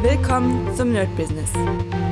Willkommen zum Nerd Business.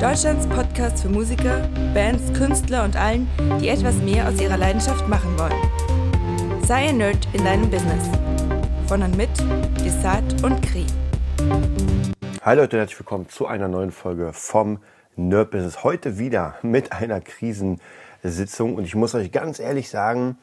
Deutschlands Podcast für Musiker, Bands, Künstler und allen, die etwas mehr aus ihrer Leidenschaft machen wollen. Sei ein Nerd in deinem Business. Von und mit Desart und Kri. Hi Leute, herzlich willkommen zu einer neuen Folge vom Nerd Business. Heute wieder mit einer Krisensitzung und ich muss euch ganz ehrlich sagen,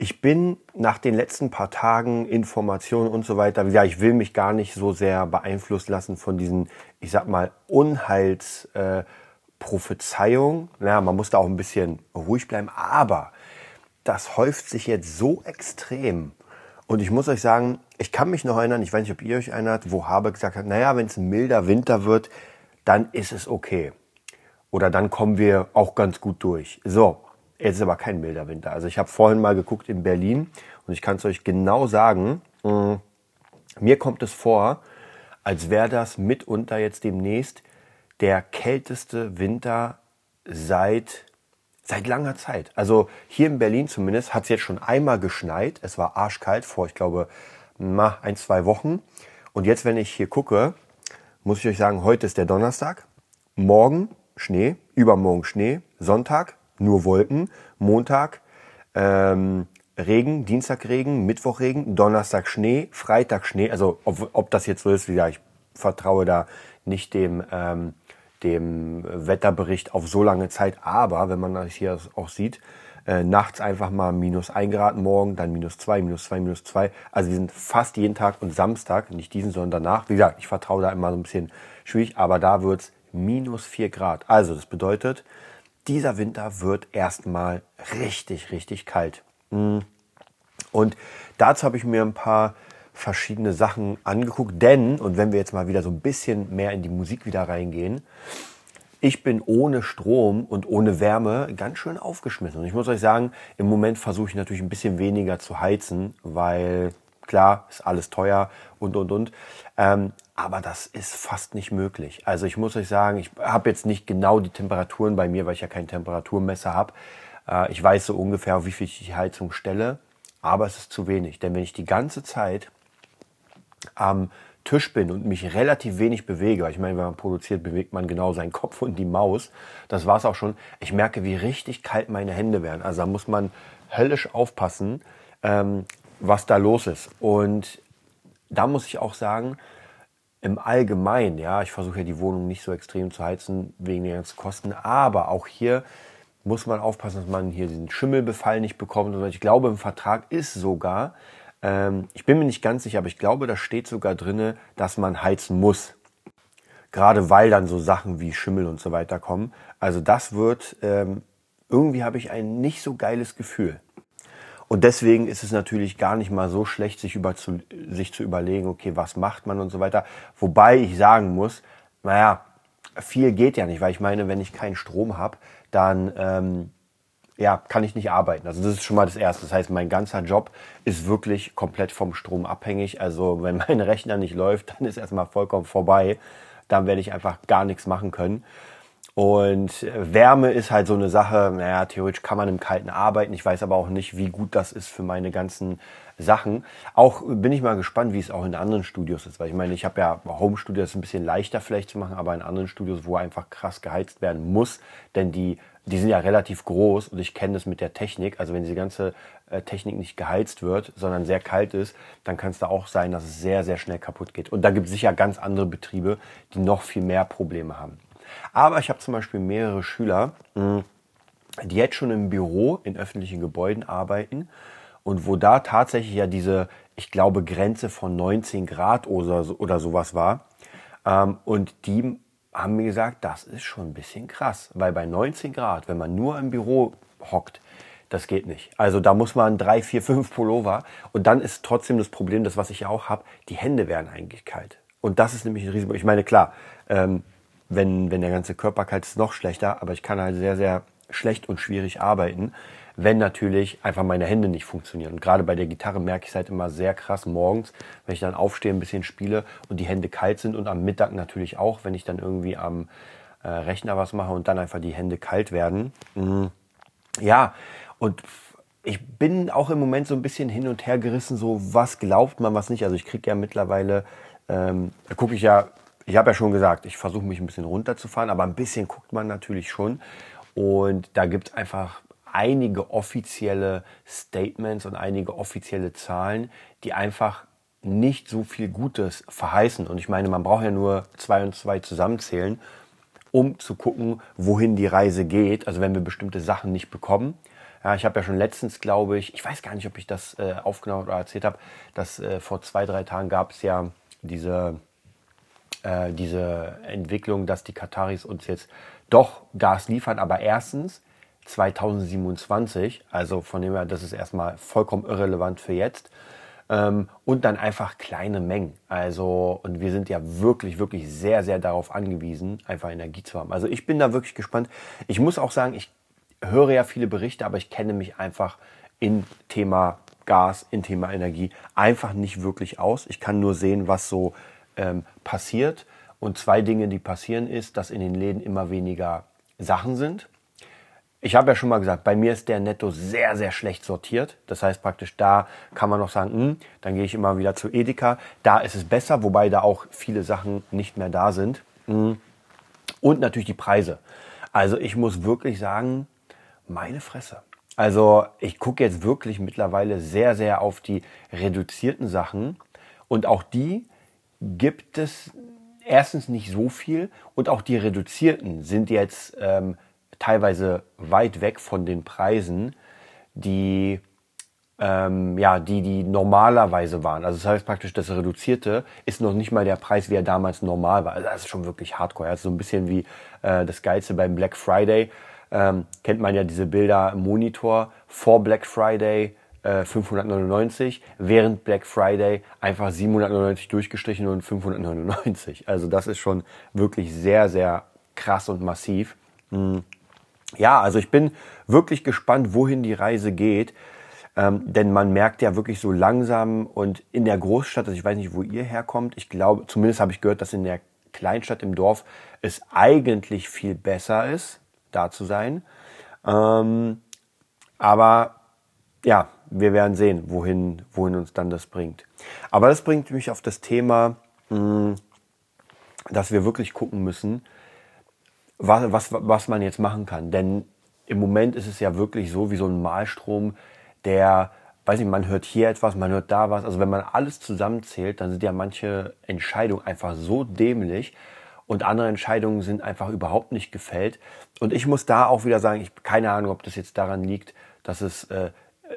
ich bin nach den letzten paar Tagen Informationen und so weiter, ja, ich will mich gar nicht so sehr beeinflussen lassen von diesen, ich sag mal, Unheilsprophezeiungen. Äh, naja, man muss da auch ein bisschen ruhig bleiben, aber das häuft sich jetzt so extrem. Und ich muss euch sagen, ich kann mich noch erinnern, ich weiß nicht, ob ihr euch erinnert, wo Habe gesagt hat, naja, wenn es ein milder Winter wird, dann ist es okay. Oder dann kommen wir auch ganz gut durch. So, Jetzt ist aber kein milder Winter. Also ich habe vorhin mal geguckt in Berlin und ich kann es euch genau sagen, mm, mir kommt es vor, als wäre das mitunter jetzt demnächst der kälteste Winter seit, seit langer Zeit. Also hier in Berlin zumindest hat es jetzt schon einmal geschneit. Es war arschkalt vor, ich glaube, ein, zwei Wochen. Und jetzt, wenn ich hier gucke, muss ich euch sagen, heute ist der Donnerstag, morgen Schnee, übermorgen Schnee, Sonntag nur Wolken. Montag ähm, Regen, Dienstag Regen, Mittwoch Regen, Donnerstag Schnee, Freitag Schnee. Also ob, ob das jetzt so ist, wie gesagt, ich vertraue da nicht dem, ähm, dem Wetterbericht auf so lange Zeit. Aber wenn man das hier auch sieht, äh, nachts einfach mal minus ein Grad morgen, dann minus zwei, minus zwei, minus zwei. Also wir sind fast jeden Tag und Samstag, nicht diesen, sondern danach. Wie gesagt, ich vertraue da immer so ein bisschen schwierig, aber da wird's minus vier Grad. Also das bedeutet, dieser Winter wird erstmal richtig, richtig kalt. Mm. Und dazu habe ich mir ein paar verschiedene Sachen angeguckt, denn, und wenn wir jetzt mal wieder so ein bisschen mehr in die Musik wieder reingehen, ich bin ohne Strom und ohne Wärme ganz schön aufgeschmissen. Und ich muss euch sagen, im Moment versuche ich natürlich ein bisschen weniger zu heizen, weil klar, ist alles teuer und, und, und. Ähm, aber das ist fast nicht möglich. Also ich muss euch sagen, ich habe jetzt nicht genau die Temperaturen bei mir, weil ich ja kein Temperaturmesser habe. Äh, ich weiß so ungefähr, wie viel ich die Heizung stelle, aber es ist zu wenig. Denn wenn ich die ganze Zeit am Tisch bin und mich relativ wenig bewege, ich meine, wenn man produziert, bewegt man genau seinen Kopf und die Maus. Das war es auch schon. Ich merke, wie richtig kalt meine Hände werden. Also da muss man höllisch aufpassen, ähm, was da los ist. Und da muss ich auch sagen, im Allgemeinen, ja, ich versuche ja die Wohnung nicht so extrem zu heizen wegen der ganzen Kosten, aber auch hier muss man aufpassen, dass man hier diesen Schimmelbefall nicht bekommt. Und ich glaube, im Vertrag ist sogar, ähm, ich bin mir nicht ganz sicher, aber ich glaube, da steht sogar drinne, dass man heizen muss. Gerade weil dann so Sachen wie Schimmel und so weiter kommen. Also das wird, ähm, irgendwie habe ich ein nicht so geiles Gefühl. Und deswegen ist es natürlich gar nicht mal so schlecht, sich, über zu, sich zu überlegen, okay, was macht man und so weiter. Wobei ich sagen muss, naja, viel geht ja nicht, weil ich meine, wenn ich keinen Strom habe, dann ähm, ja, kann ich nicht arbeiten. Also das ist schon mal das Erste. Das heißt, mein ganzer Job ist wirklich komplett vom Strom abhängig. Also wenn mein Rechner nicht läuft, dann ist erstmal vollkommen vorbei. Dann werde ich einfach gar nichts machen können. Und Wärme ist halt so eine Sache, naja, theoretisch kann man im Kalten arbeiten. Ich weiß aber auch nicht, wie gut das ist für meine ganzen Sachen. Auch bin ich mal gespannt, wie es auch in anderen Studios ist. Weil ich meine, ich habe ja Home-Studios ein bisschen leichter vielleicht zu machen, aber in anderen Studios, wo einfach krass geheizt werden muss, denn die, die sind ja relativ groß und ich kenne das mit der Technik. Also wenn diese ganze äh, Technik nicht geheizt wird, sondern sehr kalt ist, dann kann es da auch sein, dass es sehr, sehr schnell kaputt geht. Und da gibt es sicher ganz andere Betriebe, die noch viel mehr Probleme haben. Aber ich habe zum Beispiel mehrere Schüler, hm, die jetzt schon im Büro in öffentlichen Gebäuden arbeiten und wo da tatsächlich ja diese, ich glaube, Grenze von 19 Grad oder, oder sowas war. Ähm, und die haben mir gesagt, das ist schon ein bisschen krass, weil bei 19 Grad, wenn man nur im Büro hockt, das geht nicht. Also da muss man drei, vier, fünf Pullover und dann ist trotzdem das Problem, das was ich ja auch habe, die Hände werden eigentlich kalt. Und das ist nämlich ein Risiko. Ich meine, klar, ähm, wenn, wenn der ganze Körper kalt ist, noch schlechter, aber ich kann halt sehr, sehr schlecht und schwierig arbeiten, wenn natürlich einfach meine Hände nicht funktionieren. Und gerade bei der Gitarre merke ich es halt immer sehr krass morgens, wenn ich dann aufstehe, ein bisschen spiele und die Hände kalt sind und am Mittag natürlich auch, wenn ich dann irgendwie am äh, Rechner was mache und dann einfach die Hände kalt werden. Mhm. Ja, und ich bin auch im Moment so ein bisschen hin und her gerissen, so was glaubt man, was nicht. Also ich kriege ja mittlerweile, ähm, da gucke ich ja ich habe ja schon gesagt, ich versuche mich ein bisschen runterzufahren, aber ein bisschen guckt man natürlich schon. Und da gibt es einfach einige offizielle Statements und einige offizielle Zahlen, die einfach nicht so viel Gutes verheißen. Und ich meine, man braucht ja nur zwei und zwei zusammenzählen, um zu gucken, wohin die Reise geht. Also wenn wir bestimmte Sachen nicht bekommen. Ja, ich habe ja schon letztens, glaube ich, ich weiß gar nicht, ob ich das äh, aufgenommen oder erzählt habe, dass äh, vor zwei, drei Tagen gab es ja diese, äh, diese Entwicklung, dass die Kataris uns jetzt doch Gas liefern, aber erstens 2027, also von dem her, das ist erstmal vollkommen irrelevant für jetzt. Ähm, und dann einfach kleine Mengen. Also, und wir sind ja wirklich, wirklich sehr, sehr darauf angewiesen, einfach Energie zu haben. Also ich bin da wirklich gespannt. Ich muss auch sagen, ich höre ja viele Berichte, aber ich kenne mich einfach in Thema Gas, in Thema Energie einfach nicht wirklich aus. Ich kann nur sehen, was so ähm, passiert. Und zwei Dinge, die passieren, ist, dass in den Läden immer weniger Sachen sind. Ich habe ja schon mal gesagt, bei mir ist der Netto sehr, sehr schlecht sortiert. Das heißt praktisch, da kann man noch sagen, mh, hm, dann gehe ich immer wieder zu Edeka. Da ist es besser, wobei da auch viele Sachen nicht mehr da sind. Hm. Und natürlich die Preise. Also ich muss wirklich sagen, meine Fresse. Also ich gucke jetzt wirklich mittlerweile sehr, sehr auf die reduzierten Sachen. Und auch die gibt es erstens nicht so viel. Und auch die reduzierten sind jetzt... Ähm, teilweise weit weg von den Preisen, die ähm, ja, die, die normalerweise waren. Also das heißt praktisch, das Reduzierte ist noch nicht mal der Preis, wie er damals normal war. Also das ist schon wirklich hardcore. Das ist so ein bisschen wie äh, das Geilste beim Black Friday. Ähm, kennt man ja diese Bilder im Monitor vor Black Friday äh, 599, während Black Friday einfach 799 durchgestrichen und 599. Also das ist schon wirklich sehr, sehr krass und massiv. Hm ja, also ich bin wirklich gespannt, wohin die Reise geht. Ähm, denn man merkt ja wirklich so langsam und in der Großstadt, also ich weiß nicht, wo ihr herkommt, ich glaube, zumindest habe ich gehört, dass in der Kleinstadt im Dorf es eigentlich viel besser ist, da zu sein. Ähm, aber ja, wir werden sehen, wohin, wohin uns dann das bringt. Aber das bringt mich auf das Thema, hm, dass wir wirklich gucken müssen, was, was, was man jetzt machen kann. Denn im Moment ist es ja wirklich so wie so ein Malstrom, der, weiß ich, man hört hier etwas, man hört da was. Also wenn man alles zusammenzählt, dann sind ja manche Entscheidungen einfach so dämlich und andere Entscheidungen sind einfach überhaupt nicht gefällt. Und ich muss da auch wieder sagen, ich keine Ahnung, ob das jetzt daran liegt, dass es äh,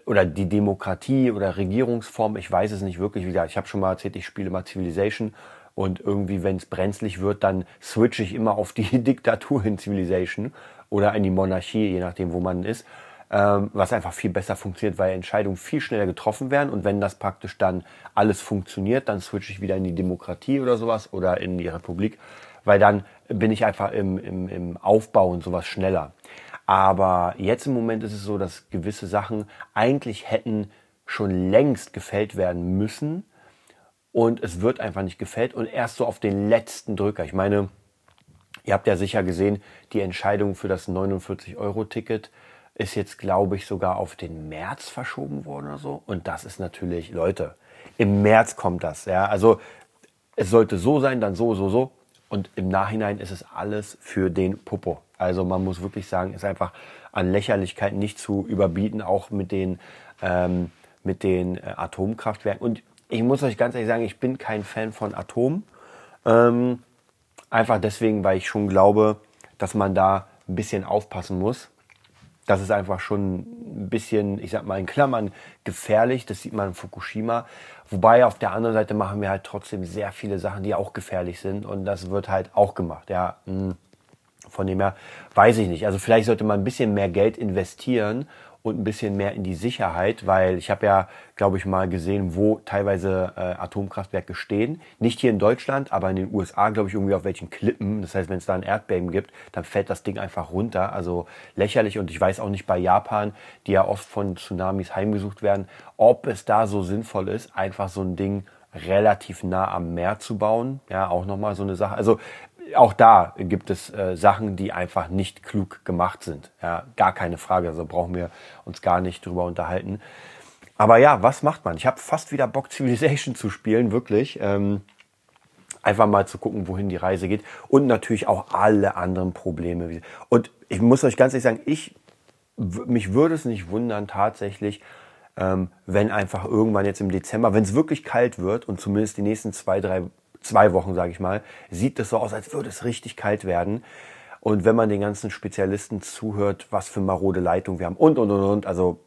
oder die Demokratie oder Regierungsform, ich weiß es nicht wirklich. Wie gesagt, ich habe schon mal erzählt, ich spiele mal Civilization und irgendwie, wenn es brenzlig wird, dann switche ich immer auf die Diktatur in Civilization oder in die Monarchie, je nachdem, wo man ist. Ähm, was einfach viel besser funktioniert, weil Entscheidungen viel schneller getroffen werden. Und wenn das praktisch dann alles funktioniert, dann switche ich wieder in die Demokratie oder sowas oder in die Republik, weil dann bin ich einfach im, im, im Aufbau und sowas schneller. Aber jetzt im Moment ist es so, dass gewisse Sachen eigentlich hätten schon längst gefällt werden müssen, und es wird einfach nicht gefällt und erst so auf den letzten Drücker. Ich meine, ihr habt ja sicher gesehen, die Entscheidung für das 49-Euro-Ticket ist jetzt, glaube ich, sogar auf den März verschoben worden oder so. Und das ist natürlich, Leute, im März kommt das. Ja, also es sollte so sein, dann so, so, so. Und im Nachhinein ist es alles für den Popo. Also man muss wirklich sagen, ist einfach an Lächerlichkeit nicht zu überbieten, auch mit den, ähm, mit den äh, Atomkraftwerken. Und ich muss euch ganz ehrlich sagen, ich bin kein Fan von Atom. Ähm, einfach deswegen, weil ich schon glaube, dass man da ein bisschen aufpassen muss. Das ist einfach schon ein bisschen, ich sag mal in Klammern, gefährlich. Das sieht man in Fukushima. Wobei auf der anderen Seite machen wir halt trotzdem sehr viele Sachen, die auch gefährlich sind. Und das wird halt auch gemacht. Ja, hm. Von dem her weiß ich nicht. Also vielleicht sollte man ein bisschen mehr Geld investieren und ein bisschen mehr in die Sicherheit, weil ich habe ja, glaube ich, mal gesehen, wo teilweise äh, Atomkraftwerke stehen. Nicht hier in Deutschland, aber in den USA, glaube ich, irgendwie auf welchen Klippen. Das heißt, wenn es da ein Erdbeben gibt, dann fällt das Ding einfach runter. Also lächerlich. Und ich weiß auch nicht bei Japan, die ja oft von Tsunamis heimgesucht werden, ob es da so sinnvoll ist, einfach so ein Ding relativ nah am Meer zu bauen. Ja, auch nochmal so eine Sache. Also auch da gibt es äh, Sachen, die einfach nicht klug gemacht sind. Ja, gar keine Frage. Also brauchen wir uns gar nicht drüber unterhalten. Aber ja, was macht man? Ich habe fast wieder Bock, Civilization zu spielen, wirklich. Ähm, einfach mal zu gucken, wohin die Reise geht und natürlich auch alle anderen Probleme. Und ich muss euch ganz ehrlich sagen, ich, mich würde es nicht wundern tatsächlich, ähm, wenn einfach irgendwann jetzt im Dezember, wenn es wirklich kalt wird und zumindest die nächsten zwei, drei, zwei Wochen, sage ich mal, sieht es so aus, als würde es richtig kalt werden. Und wenn man den ganzen Spezialisten zuhört, was für marode Leitung wir haben und, und, und, und, also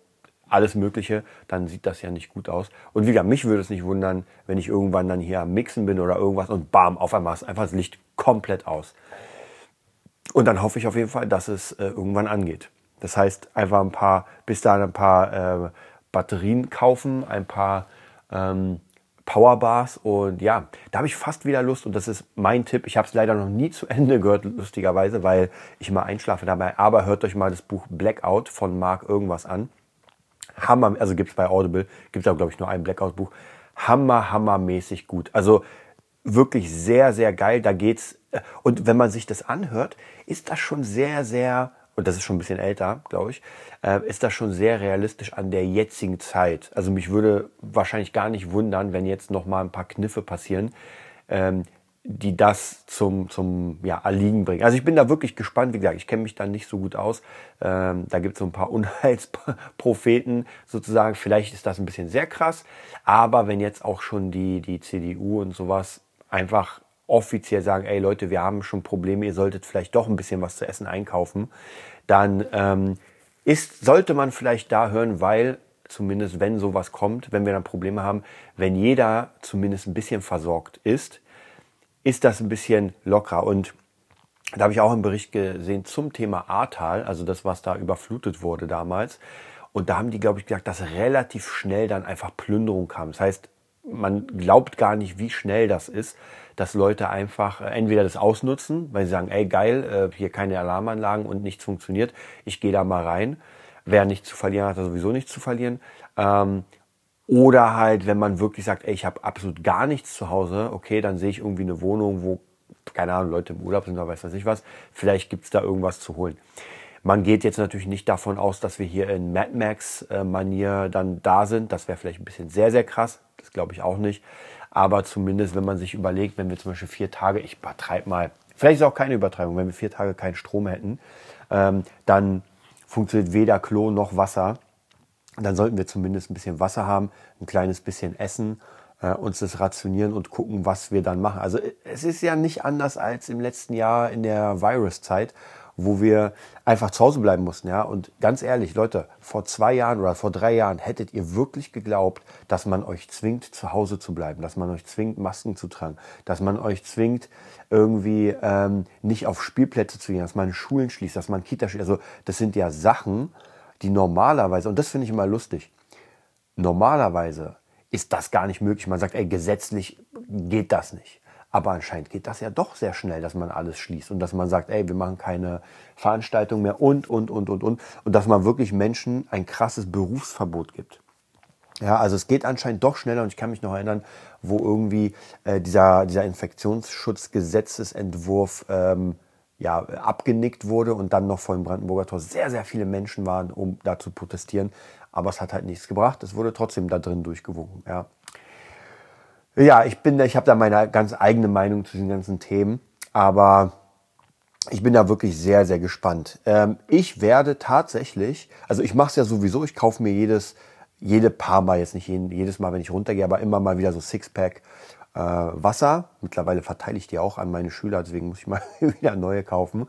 alles Mögliche, dann sieht das ja nicht gut aus. Und wie gesagt, mich würde es nicht wundern, wenn ich irgendwann dann hier am Mixen bin oder irgendwas und bam, auf einmal ist einfach das Licht komplett aus. Und dann hoffe ich auf jeden Fall, dass es äh, irgendwann angeht. Das heißt, einfach ein paar, bis dahin ein paar äh, Batterien kaufen, ein paar ähm, Powerbars und ja, da habe ich fast wieder Lust und das ist mein Tipp. Ich habe es leider noch nie zu Ende gehört, lustigerweise, weil ich immer einschlafe dabei. Aber hört euch mal das Buch Blackout von Mark irgendwas an. Hammer, also gibt es bei Audible, gibt es glaube ich nur ein Blackout-Buch. Hammer, hammermäßig gut. Also wirklich sehr, sehr geil. Da geht's äh, und wenn man sich das anhört, ist das schon sehr, sehr und das ist schon ein bisschen älter, glaube ich, äh, ist das schon sehr realistisch an der jetzigen Zeit. Also mich würde wahrscheinlich gar nicht wundern, wenn jetzt noch mal ein paar Kniffe passieren, ähm, die das zum, zum ja, Erliegen bringen. Also ich bin da wirklich gespannt. Wie gesagt, ich kenne mich da nicht so gut aus. Ähm, da gibt es so ein paar Unheilspropheten sozusagen. Vielleicht ist das ein bisschen sehr krass. Aber wenn jetzt auch schon die, die CDU und sowas einfach offiziell sagen, ey Leute, wir haben schon Probleme, ihr solltet vielleicht doch ein bisschen was zu essen einkaufen, dann ähm, ist, sollte man vielleicht da hören, weil zumindest wenn sowas kommt, wenn wir dann Probleme haben, wenn jeder zumindest ein bisschen versorgt ist, ist das ein bisschen lockerer. Und da habe ich auch einen Bericht gesehen zum Thema Ahrtal, also das, was da überflutet wurde damals. Und da haben die, glaube ich, gesagt, dass relativ schnell dann einfach Plünderung kam. Das heißt, man glaubt gar nicht, wie schnell das ist, dass Leute einfach äh, entweder das ausnutzen, weil sie sagen, ey geil, äh, hier keine Alarmanlagen und nichts funktioniert, ich gehe da mal rein. Wer nichts zu verlieren hat, hat sowieso nichts zu verlieren. Ähm, oder halt, wenn man wirklich sagt, ey, ich habe absolut gar nichts zu Hause, okay, dann sehe ich irgendwie eine Wohnung, wo, keine Ahnung, Leute im Urlaub sind oder weiß was ich was, vielleicht gibt's da irgendwas zu holen. Man geht jetzt natürlich nicht davon aus, dass wir hier in Mad Max-Manier dann da sind. Das wäre vielleicht ein bisschen sehr, sehr krass. Das glaube ich auch nicht. Aber zumindest, wenn man sich überlegt, wenn wir zum Beispiel vier Tage, ich übertreibe mal, vielleicht ist auch keine Übertreibung, wenn wir vier Tage keinen Strom hätten, ähm, dann funktioniert weder Klo noch Wasser. Dann sollten wir zumindest ein bisschen Wasser haben, ein kleines bisschen Essen, äh, uns das rationieren und gucken, was wir dann machen. Also es ist ja nicht anders als im letzten Jahr in der Virus-Zeit, wo wir einfach zu Hause bleiben mussten. Ja? Und ganz ehrlich, Leute, vor zwei Jahren oder vor drei Jahren hättet ihr wirklich geglaubt, dass man euch zwingt, zu Hause zu bleiben, dass man euch zwingt, Masken zu tragen, dass man euch zwingt, irgendwie ähm, nicht auf Spielplätze zu gehen, dass man Schulen schließt, dass man Kita schließt. Also das sind ja Sachen, die normalerweise, und das finde ich immer lustig, normalerweise ist das gar nicht möglich. Man sagt, ey, gesetzlich geht das nicht. Aber anscheinend geht das ja doch sehr schnell, dass man alles schließt und dass man sagt, ey, wir machen keine Veranstaltung mehr und, und, und, und, und. Und dass man wirklich Menschen ein krasses Berufsverbot gibt. Ja, also es geht anscheinend doch schneller und ich kann mich noch erinnern, wo irgendwie äh, dieser, dieser Infektionsschutzgesetzesentwurf ähm, ja, abgenickt wurde und dann noch vor dem Brandenburger Tor sehr, sehr viele Menschen waren, um da zu protestieren. Aber es hat halt nichts gebracht. Es wurde trotzdem da drin durchgewunken. Ja. Ja, ich bin, ich habe da meine ganz eigene Meinung zu den ganzen Themen, aber ich bin da wirklich sehr, sehr gespannt. Ähm, ich werde tatsächlich, also ich mache es ja sowieso, ich kaufe mir jedes, jede paar Mal, jetzt nicht jedes Mal, wenn ich runtergehe, aber immer mal wieder so Sixpack äh, Wasser. Mittlerweile verteile ich die auch an meine Schüler, deswegen muss ich mal wieder neue kaufen.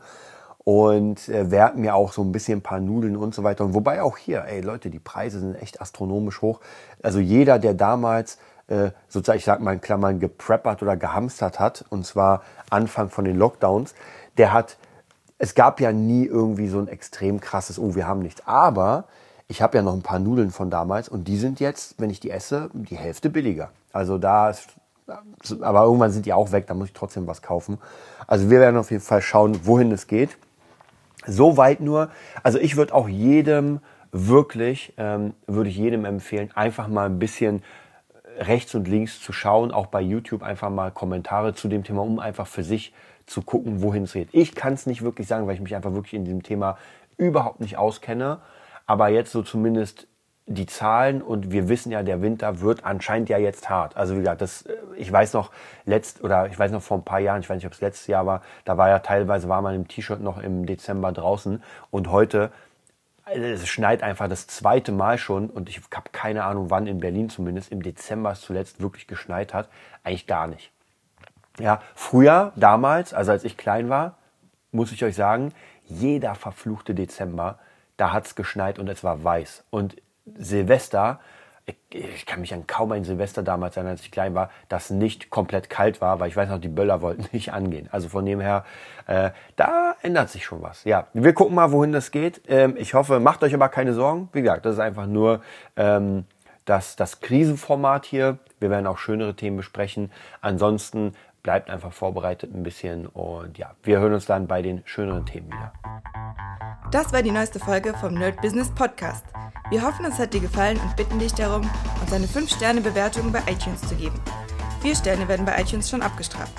Und äh, werde mir auch so ein bisschen ein paar Nudeln und so weiter. Und wobei auch hier, ey Leute, die Preise sind echt astronomisch hoch. Also jeder, der damals äh, sozusagen, ich sag mal in Klammern, gepreppert oder gehamstert hat, und zwar Anfang von den Lockdowns, der hat, es gab ja nie irgendwie so ein extrem krasses, oh, wir haben nichts. Aber ich habe ja noch ein paar Nudeln von damals und die sind jetzt, wenn ich die esse, die Hälfte billiger. Also da ist, aber irgendwann sind die auch weg, da muss ich trotzdem was kaufen. Also wir werden auf jeden Fall schauen, wohin es geht. Soweit nur, also ich würde auch jedem wirklich, ähm, würde ich jedem empfehlen, einfach mal ein bisschen rechts und links zu schauen, auch bei YouTube einfach mal Kommentare zu dem Thema, um einfach für sich zu gucken, wohin es geht. Ich kann es nicht wirklich sagen, weil ich mich einfach wirklich in diesem Thema überhaupt nicht auskenne. Aber jetzt so zumindest die Zahlen und wir wissen ja, der Winter wird anscheinend ja jetzt hart. Also wie gesagt, das, äh, ich weiß noch letzt oder ich weiß noch vor ein paar Jahren, ich weiß nicht, ob es letztes Jahr war, da war ja teilweise war man im T-Shirt noch im Dezember draußen und heute es schneit einfach das zweite Mal schon und ich habe keine Ahnung, wann in Berlin zumindest im Dezember es zuletzt wirklich geschneit hat. Eigentlich gar nicht. Ja, früher, damals, also als ich klein war, muss ich euch sagen, jeder verfluchte Dezember, da hat es geschneit und es war weiß. Und Silvester, ich, kann mich an kaum ein Silvester damals erinnern, als ich klein war, das nicht komplett kalt war, weil ich weiß noch, die Böller wollten nicht angehen. Also von dem her, äh, da ändert sich schon was. Ja, wir gucken mal, wohin das geht. Ähm, ich hoffe, macht euch aber keine Sorgen. Wie gesagt, das ist einfach nur ähm, das, das Krisenformat hier. Wir werden auch schönere Themen besprechen. Ansonsten bleibt einfach vorbereitet ein bisschen und ja, wir hören uns dann bei den schöneren Themen wieder. Das war die neueste Folge vom Nerd Business Podcast. Wir hoffen, es hat dir gefallen und bitten dich darum, uns eine 5-Sterne-Bewertung bei iTunes zu geben. Vier Sterne werden bei iTunes schon abgestraft.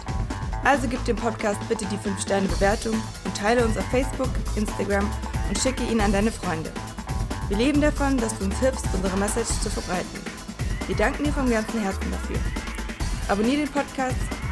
Also gib dem Podcast bitte die 5-Sterne-Bewertung und teile uns auf Facebook, Instagram und schicke ihn an deine Freunde. Wir leben davon, dass du uns hilfst, unsere Message zu verbreiten. Wir danken dir vom ganzen Herzen dafür. Abonnier den Podcast